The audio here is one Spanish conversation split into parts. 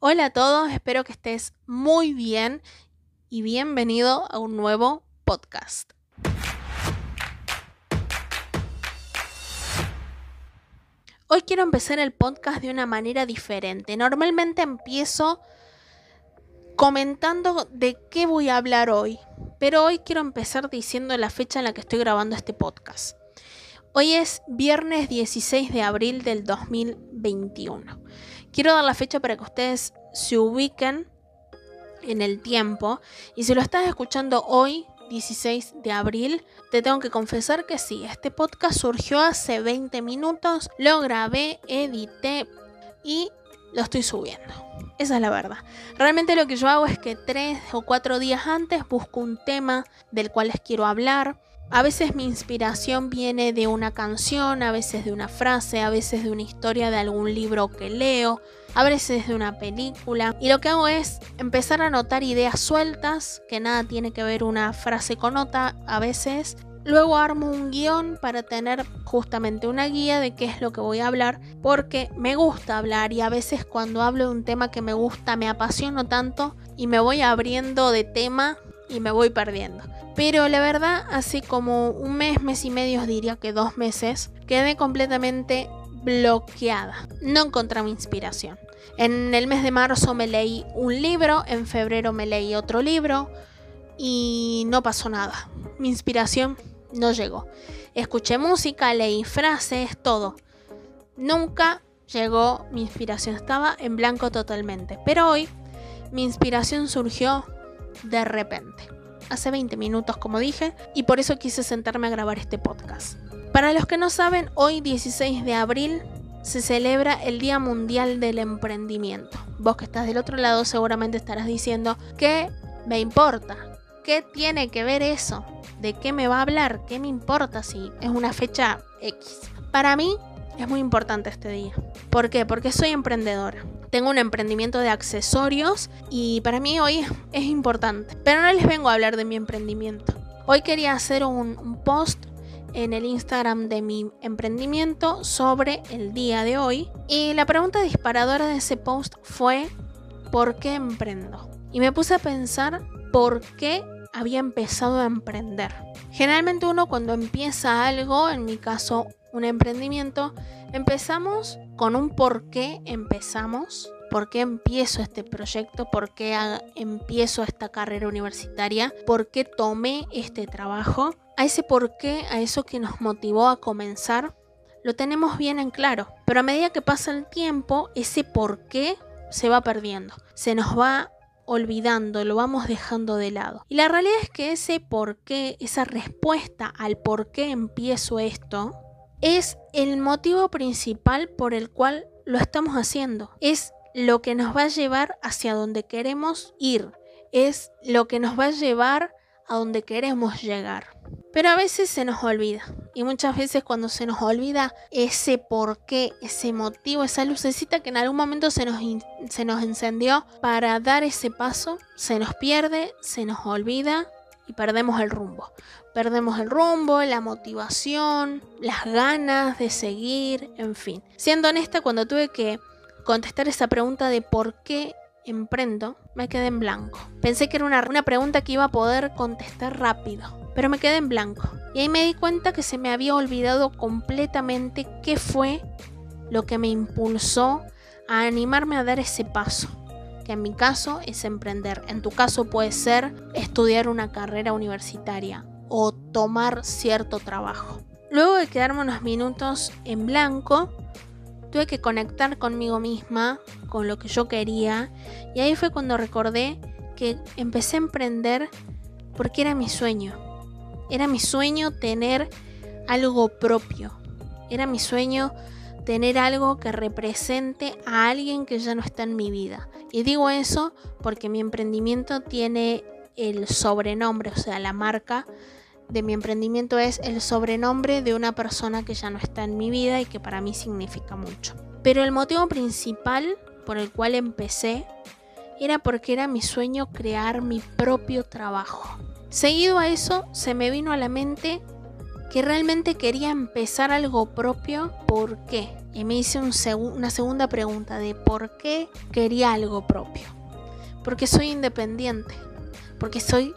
Hola a todos, espero que estés muy bien y bienvenido a un nuevo podcast. Hoy quiero empezar el podcast de una manera diferente. Normalmente empiezo comentando de qué voy a hablar hoy, pero hoy quiero empezar diciendo la fecha en la que estoy grabando este podcast. Hoy es viernes 16 de abril del 2021. Quiero dar la fecha para que ustedes se ubiquen en el tiempo. Y si lo estás escuchando hoy, 16 de abril, te tengo que confesar que sí, este podcast surgió hace 20 minutos, lo grabé, edité y lo estoy subiendo. Esa es la verdad. Realmente lo que yo hago es que tres o cuatro días antes busco un tema del cual les quiero hablar a veces mi inspiración viene de una canción, a veces de una frase, a veces de una historia de algún libro que leo, a veces de una película. Y lo que hago es empezar a anotar ideas sueltas, que nada tiene que ver una frase con otra a veces. Luego armo un guion para tener justamente una guía de qué es lo que voy a hablar, porque me gusta hablar y a veces cuando hablo de un tema que me gusta me apasiono tanto y me voy abriendo de tema y me voy perdiendo. Pero la verdad, hace como un mes, mes y medio, diría que dos meses, quedé completamente bloqueada. No encontraba inspiración. En el mes de marzo me leí un libro, en febrero me leí otro libro y no pasó nada. Mi inspiración no llegó. Escuché música, leí frases, todo. Nunca llegó mi inspiración, estaba en blanco totalmente. Pero hoy mi inspiración surgió de repente. Hace 20 minutos, como dije, y por eso quise sentarme a grabar este podcast. Para los que no saben, hoy 16 de abril se celebra el Día Mundial del Emprendimiento. Vos que estás del otro lado seguramente estarás diciendo, ¿qué me importa? ¿Qué tiene que ver eso? ¿De qué me va a hablar? ¿Qué me importa si es una fecha X? Para mí es muy importante este día. ¿Por qué? Porque soy emprendedora. Tengo un emprendimiento de accesorios y para mí hoy es importante. Pero no les vengo a hablar de mi emprendimiento. Hoy quería hacer un, post en el Instagram de mi emprendimiento sobre el día de hoy. Y la pregunta disparadora de ese post fue, ¿por qué emprendo? Y me puse a pensar por qué había empezado a emprender. Generalmente uno cuando empieza algo, en mi caso un emprendimiento, empezamos con un por qué empezamos, por qué empiezo este proyecto, por qué empiezo esta carrera universitaria, por qué tomé este trabajo. A ese por qué, a eso que nos motivó a comenzar, lo tenemos bien en claro. Pero a medida que pasa el tiempo, ese por qué se va perdiendo, se nos va olvidando, lo vamos dejando de lado. Y la realidad es que ese por qué, esa respuesta al por qué empiezo esto, es el motivo principal por el cual lo estamos haciendo. Es lo que nos va a llevar hacia donde queremos ir. Es lo que nos va a llevar a donde queremos llegar. Pero a veces se nos olvida. Y muchas veces cuando se nos olvida ese porqué, ese motivo, esa lucecita que en algún momento se nos, se nos encendió para dar ese paso, se nos pierde, se nos olvida y perdemos el rumbo. Perdemos el rumbo, la motivación, las ganas de seguir, en fin. Siendo honesta, cuando tuve que contestar esa pregunta de por qué emprendo, me quedé en blanco. Pensé que era una, una pregunta que iba a poder contestar rápido, pero me quedé en blanco. Y ahí me di cuenta que se me había olvidado completamente qué fue lo que me impulsó a animarme a dar ese paso en mi caso es emprender. En tu caso puede ser estudiar una carrera universitaria o tomar cierto trabajo. Luego de quedarme unos minutos en blanco, tuve que conectar conmigo misma, con lo que yo quería, y ahí fue cuando recordé que empecé a emprender porque era mi sueño. Era mi sueño tener algo propio. Era mi sueño tener algo que represente a alguien que ya no está en mi vida. Y digo eso porque mi emprendimiento tiene el sobrenombre, o sea, la marca de mi emprendimiento es el sobrenombre de una persona que ya no está en mi vida y que para mí significa mucho. Pero el motivo principal por el cual empecé era porque era mi sueño crear mi propio trabajo. Seguido a eso se me vino a la mente que realmente quería empezar algo propio, ¿por qué? Y me hice una segunda pregunta de por qué quería algo propio. Porque soy independiente, porque soy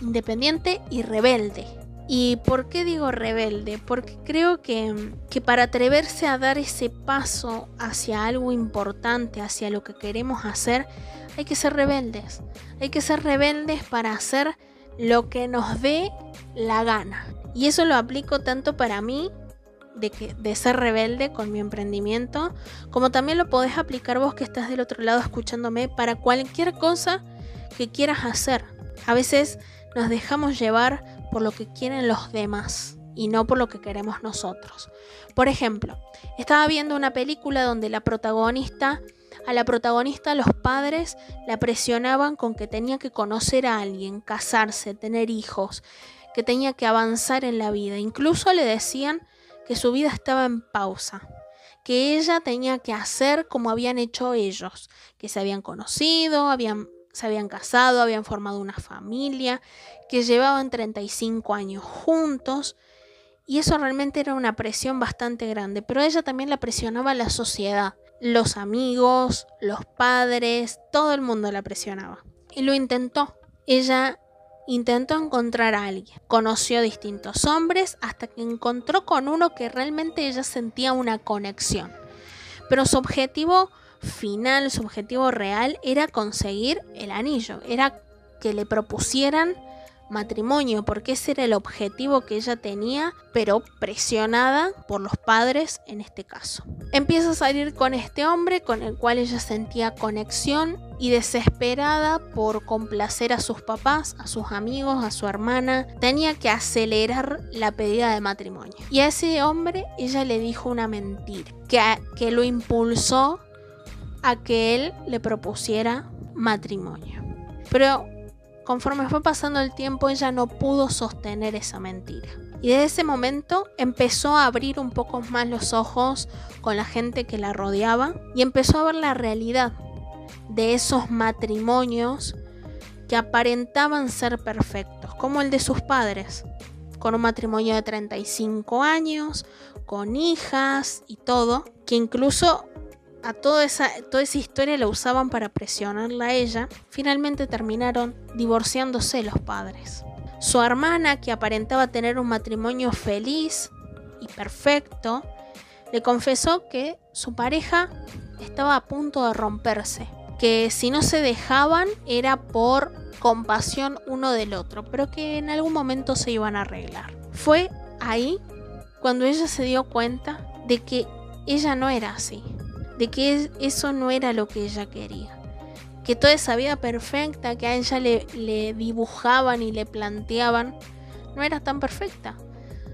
independiente y rebelde. ¿Y por qué digo rebelde? Porque creo que, que, para atreverse a dar ese paso hacia algo importante, hacia lo que queremos hacer, hay que ser rebeldes. Hay que ser rebeldes para hacer lo que nos dé la gana. Y eso lo aplico tanto para mí, de, que, de ser rebelde con mi emprendimiento, como también lo podés aplicar vos que estás del otro lado escuchándome para cualquier cosa que quieras hacer. A veces nos dejamos llevar por lo que quieren los demás y no por lo que queremos nosotros. Por ejemplo, estaba viendo una película donde la protagonista, a la protagonista los padres la presionaban con que tenía que conocer a alguien, casarse, tener hijos, que tenía que avanzar en la vida. Incluso le decían que su vida estaba en pausa, que ella tenía que hacer como habían hecho ellos, que se habían conocido, habían, se habían casado, habían formado una familia, que llevaban 35 años juntos. Y eso realmente era una presión bastante grande, pero ella también la presionaba la sociedad, los amigos, los padres, todo el mundo la presionaba. Y lo intentó. Ella Intentó encontrar a alguien, conoció distintos hombres hasta que encontró con uno que realmente ella sentía una conexión. Pero su objetivo final, su objetivo real era conseguir el anillo, era que le propusieran matrimonio, porque ese era el objetivo que ella tenía, pero presionada por los padres en este caso. Empieza a salir con este hombre con el cual ella sentía conexión y desesperada por complacer a sus papás, a sus amigos, a su hermana, tenía que acelerar la pedida de matrimonio. Y a ese hombre ella le dijo una mentira, que, que lo impulsó a que él le propusiera matrimonio. Pero Conforme fue pasando el tiempo, ella no pudo sostener esa mentira. Y desde ese momento empezó a abrir un poco más los ojos con la gente que la rodeaba y empezó a ver la realidad de esos matrimonios que aparentaban ser perfectos, como el de sus padres, con un matrimonio de 35 años, con hijas y todo, que incluso a toda esa, toda esa historia la usaban para presionarla a ella, finalmente terminaron divorciándose los padres. Su hermana, que aparentaba tener un matrimonio feliz y perfecto, le confesó que su pareja estaba a punto de romperse, que si no se dejaban era por compasión uno del otro, pero que en algún momento se iban a arreglar. Fue ahí cuando ella se dio cuenta de que ella no era así, de que eso no era lo que ella quería. Que toda esa vida perfecta que a ella le, le dibujaban y le planteaban no era tan perfecta.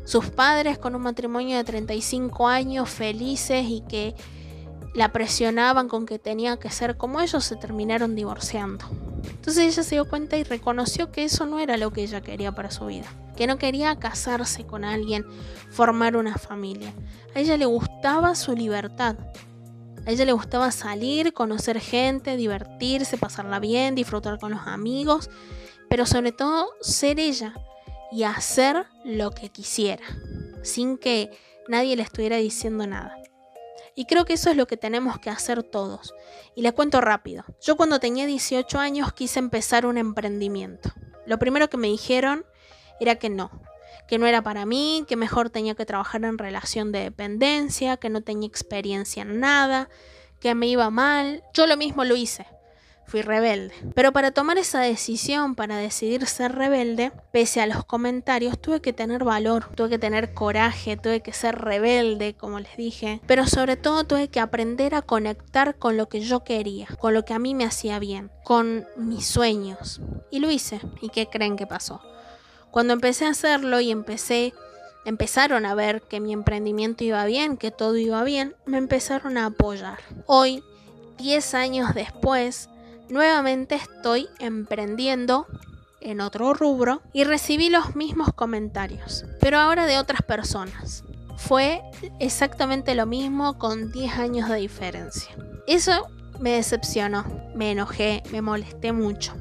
Sus padres con un matrimonio de 35 años felices y que la presionaban con que tenía que ser como ellos se terminaron divorciando. Entonces ella se dio cuenta y reconoció que eso no era lo que ella quería para su vida, que no quería casarse con alguien, formar una familia. A ella le gustaba su libertad, a ella le gustaba salir, conocer gente, divertirse, pasarla bien, disfrutar con los amigos, pero sobre todo ser ella y hacer lo que quisiera, sin que nadie le estuviera diciendo nada. Y creo que eso es lo que tenemos que hacer todos. Y les cuento rápido. Yo cuando tenía 18 años quise empezar un emprendimiento. Lo primero que me dijeron era que no, que no era para mí, que mejor tenía que trabajar en relación de dependencia, que no tenía experiencia en nada, que me iba mal. Yo lo mismo lo hice. Fui rebelde. Pero para tomar esa decisión, para decidir ser rebelde, pese a los comentarios, tuve que tener valor, tuve que tener coraje, tuve que ser rebelde, como les dije. Pero sobre todo tuve que aprender a conectar con lo que yo quería, con lo que a mí me hacía bien, con mis sueños. Y lo hice. ¿Y qué creen que pasó? Cuando empecé a hacerlo y empecé, empezaron a ver que mi emprendimiento iba bien, que todo iba bien, me empezaron a apoyar. Hoy, 10 años después, nuevamente estoy emprendiendo en otro rubro y recibí los mismos comentarios, pero ahora de otras personas. Fue exactamente lo mismo con 10 años de diferencia. Eso me decepcionó, me enojé, me molesté mucho.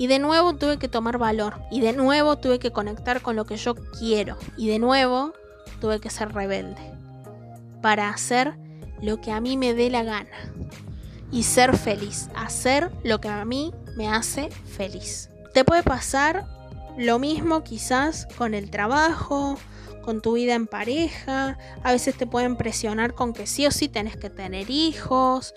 Y de nuevo tuve que tomar valor. Y de nuevo tuve que conectar con lo que yo quiero. Y de nuevo tuve que ser rebelde. Para hacer lo que a mí me dé la gana. Y ser feliz. Hacer lo que a mí me hace feliz. Te puede pasar lo mismo quizás con el trabajo, con tu vida en pareja. A veces te pueden presionar con que sí o sí tenés que tener hijos.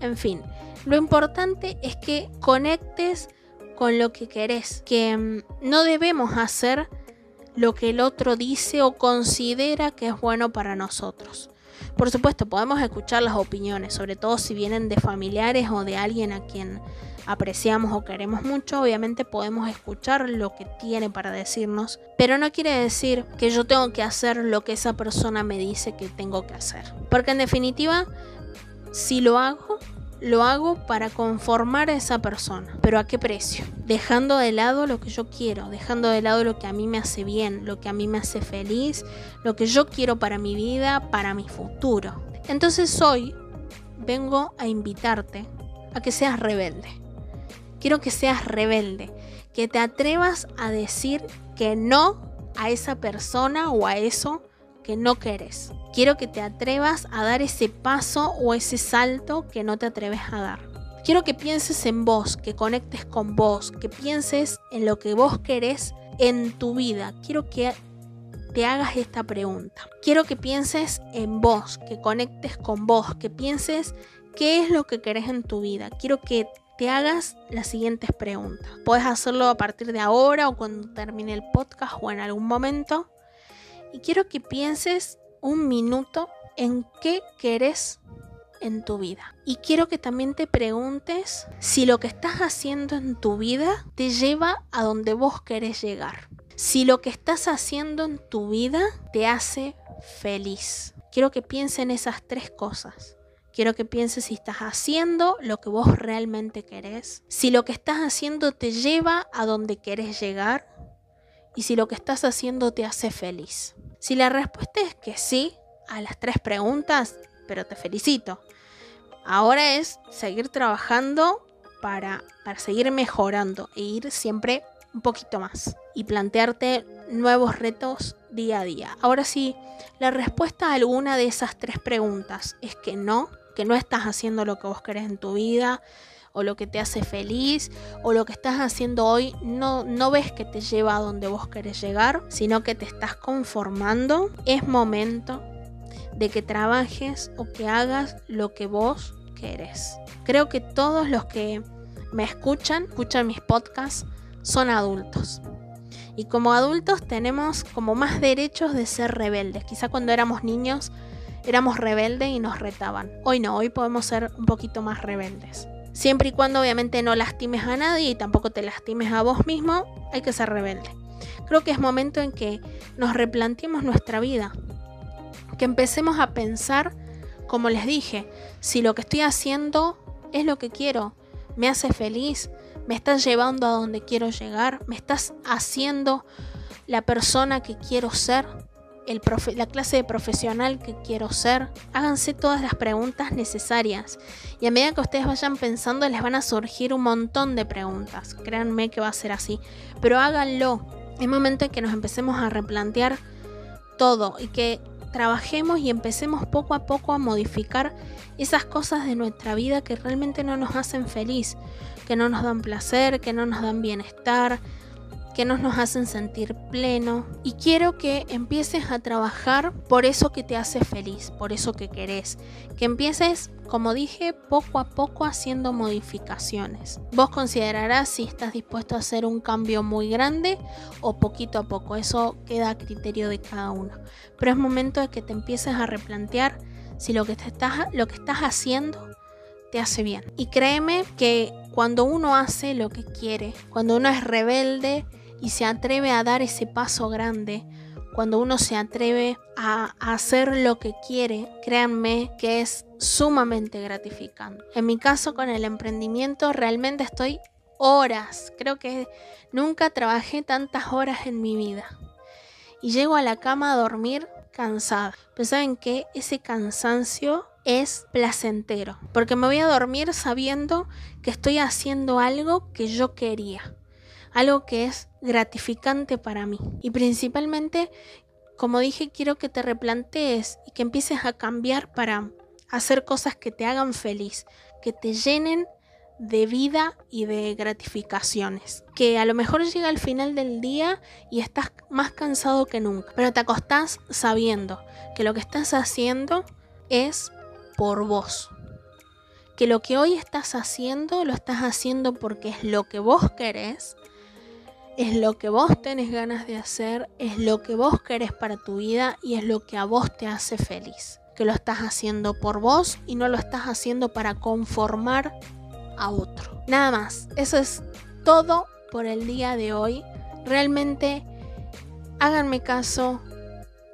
En fin, lo importante es que conectes con lo que querés, que mm, no debemos hacer lo que el otro dice o considera que es bueno para nosotros. Por supuesto, podemos escuchar las opiniones, sobre todo si vienen de familiares o de alguien a quien apreciamos o queremos mucho, obviamente podemos escuchar lo que tiene para decirnos, pero no quiere decir que yo tengo que hacer lo que esa persona me dice que tengo que hacer. Porque en definitiva, si lo hago, lo hago para conformar a esa persona. Pero ¿a qué precio? Dejando de lado lo que yo quiero, dejando de lado lo que a mí me hace bien, lo que a mí me hace feliz, lo que yo quiero para mi vida, para mi futuro. Entonces hoy vengo a invitarte a que seas rebelde. Quiero que seas rebelde, que te atrevas a decir que no a esa persona o a eso que no querés. Quiero que te atrevas a dar ese paso o ese salto que no te atreves a dar. Quiero que pienses en vos, que conectes con vos, que pienses en lo que vos querés en tu vida. Quiero que te hagas esta pregunta. Quiero que pienses en vos, que conectes con vos, que pienses qué es lo que querés en tu vida. Quiero que te hagas las siguientes preguntas. Puedes hacerlo a partir de ahora o cuando termine el podcast o en algún momento. Y quiero que pienses un minuto en qué querés en tu vida. Y quiero que también te preguntes si lo que estás haciendo en tu vida te lleva a donde vos querés llegar. Si lo que estás haciendo en tu vida te hace feliz. Quiero que pienses en esas tres cosas. Quiero que pienses si estás haciendo lo que vos realmente querés, si lo que estás haciendo te lleva a donde querés llegar y si lo que estás haciendo te hace feliz. Si la respuesta es que sí a las tres preguntas, pero te felicito. Ahora es seguir trabajando para, para seguir mejorando e ir siempre un poquito más y plantearte nuevos retos día a día. Ahora sí, la respuesta a alguna de esas tres preguntas es que no, que no estás haciendo lo que vos querés en tu vida o lo que te hace feliz o lo que estás haciendo hoy no, no ves que te lleva a donde vos querés llegar, sino que te estás conformando, es momento de que trabajes o que hagas lo que vos querés. Creo que todos los que me escuchan, escuchan mis podcasts, son adultos. Y como adultos tenemos como más derechos de ser rebeldes. Quizá cuando éramos niños éramos rebeldes y nos retaban. Hoy no, hoy podemos ser un poquito más rebeldes. Siempre y cuando obviamente no lastimes a nadie y tampoco te lastimes a vos mismo, hay que ser rebelde. Creo que es momento en que nos replanteemos nuestra vida, que empecemos a pensar, como les dije, si lo que estoy haciendo es lo que quiero, me hace feliz, me estás llevando a donde quiero llegar, me estás haciendo la persona que quiero ser la clase de profesional que quiero ser. Háganse todas las preguntas necesarias y a medida que ustedes vayan pensando les van a surgir un montón de preguntas. Créanme que va a ser así, pero háganlo. Es momento en que nos empecemos a replantear todo y que trabajemos y empecemos poco a poco a modificar esas cosas de nuestra vida que realmente no nos hacen feliz, que no nos dan placer, que no nos dan bienestar, que no nos hacen sentir pleno y quiero que empieces a trabajar por eso que te hace feliz, por eso que querés, que empieces, como dije, poco a poco haciendo modificaciones. Vos considerarás si estás dispuesto a hacer un cambio muy grande o poquito a poco, eso queda a criterio de cada uno, pero es momento de que te empieces a replantear si lo que, te estás, lo que estás haciendo te hace bien. Y créeme que cuando uno hace lo que quiere, cuando uno es rebelde, y se atreve a dar ese paso grande, cuando uno se atreve a hacer lo que quiere, créanme que es sumamente gratificante. En mi caso con el emprendimiento realmente estoy horas, creo que nunca trabajé tantas horas en mi vida. Y llego a la cama a dormir cansada. Pero saben que ese cansancio es placentero, porque me voy a dormir sabiendo que estoy haciendo algo que yo quería, algo que es gratificante para mí. Y principalmente, como dije, quiero que te replantees y que empieces a cambiar para hacer cosas que te hagan feliz, que te llenen de vida y de gratificaciones. Que a lo mejor llega al final del día y estás más cansado que nunca, pero te acostás sabiendo que lo que estás haciendo es por vos. Que lo que hoy estás haciendo lo estás haciendo porque es lo que vos querés, es lo que vos tenés ganas de hacer, es lo que vos querés para tu vida y es lo que a vos te hace feliz. Que lo estás haciendo por vos y no lo estás haciendo para conformar a otro. Nada más, eso es todo por el día de hoy. Realmente háganme caso,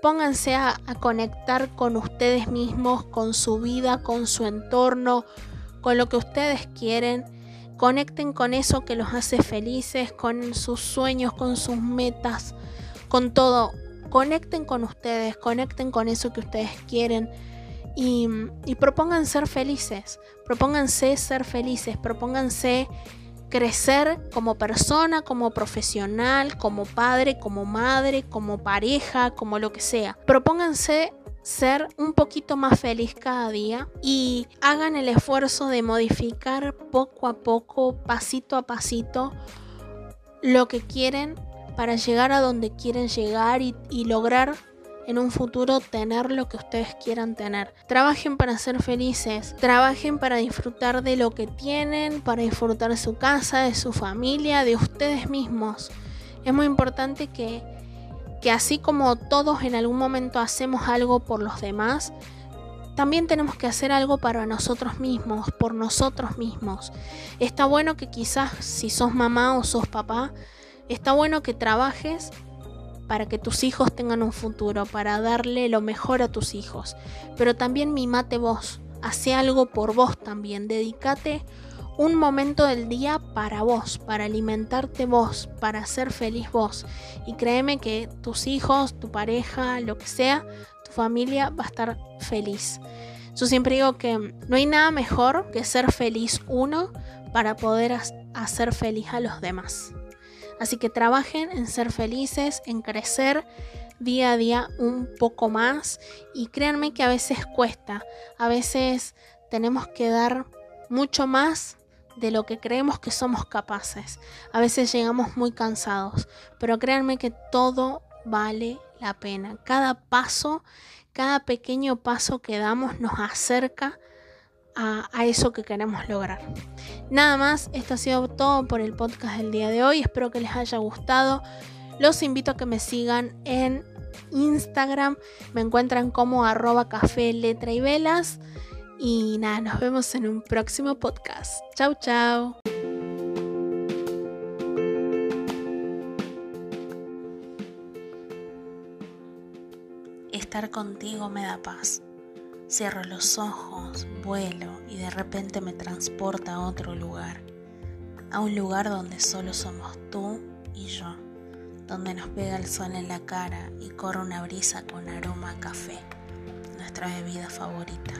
pónganse a, conectar con ustedes mismos, con su vida, con su entorno, con lo que ustedes quieren. Conecten con eso que los hace felices, con sus sueños, con sus metas, con todo. Conecten con ustedes, conecten con eso que ustedes quieren y, y propongan ser felices. Propónganse ser felices, propónganse crecer como persona, como profesional, como padre, como madre, como pareja, como lo que sea. Propónganse ser un poquito más feliz cada día y hagan el esfuerzo de modificar poco a poco, pasito a pasito, lo que quieren para llegar a donde quieren llegar y, lograr en un futuro tener lo que ustedes quieran tener. Trabajen para ser felices, trabajen para disfrutar de lo que tienen, para disfrutar de su casa, de su familia, de ustedes mismos. Es muy importante que, que así como todos en algún momento hacemos algo por los demás, también tenemos que hacer algo para nosotros mismos, por nosotros mismos. Está bueno que quizás si sos mamá o sos papá, está bueno que trabajes para que tus hijos tengan un futuro, para darle lo mejor a tus hijos. Pero también mimate vos, hace algo por vos también, dedícate un momento del día para vos, para alimentarte vos, para ser feliz vos. Y créeme que tus hijos, tu pareja, lo que sea, tu familia va a estar feliz. Yo siempre digo que no hay nada mejor que ser feliz uno para poder hacer feliz a los demás. Así que trabajen en ser felices, en crecer día a día un poco más y créanme que a veces cuesta, a veces tenemos que dar mucho más de lo que creemos que somos capaces. A veces llegamos muy cansados, pero créanme que todo vale la pena. Cada paso, cada pequeño paso que damos nos acerca a, eso que queremos lograr. Nada más, esto ha sido todo por el podcast del día de hoy. Espero que les haya gustado. Los invito a que me sigan en Instagram. Me encuentran como arroba café, letra y velas. Y nada, nos vemos en un próximo podcast. Chau, chau. Estar contigo me da paz. Cierro los ojos, vuelo y de repente me transporta a otro lugar, a un lugar donde solo somos tú y yo, donde nos pega el sol en la cara y corre una brisa con aroma a café, nuestra bebida favorita.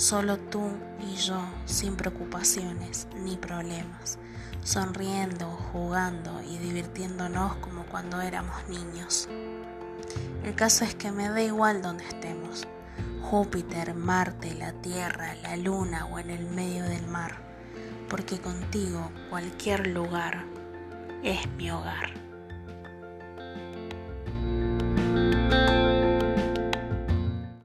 Solo tú y yo, sin preocupaciones ni problemas, sonriendo, jugando y divirtiéndonos como cuando éramos niños. El caso es que me da igual donde estemos Júpiter, Marte, la Tierra, la Luna o en el medio del mar, porque contigo cualquier lugar es mi hogar.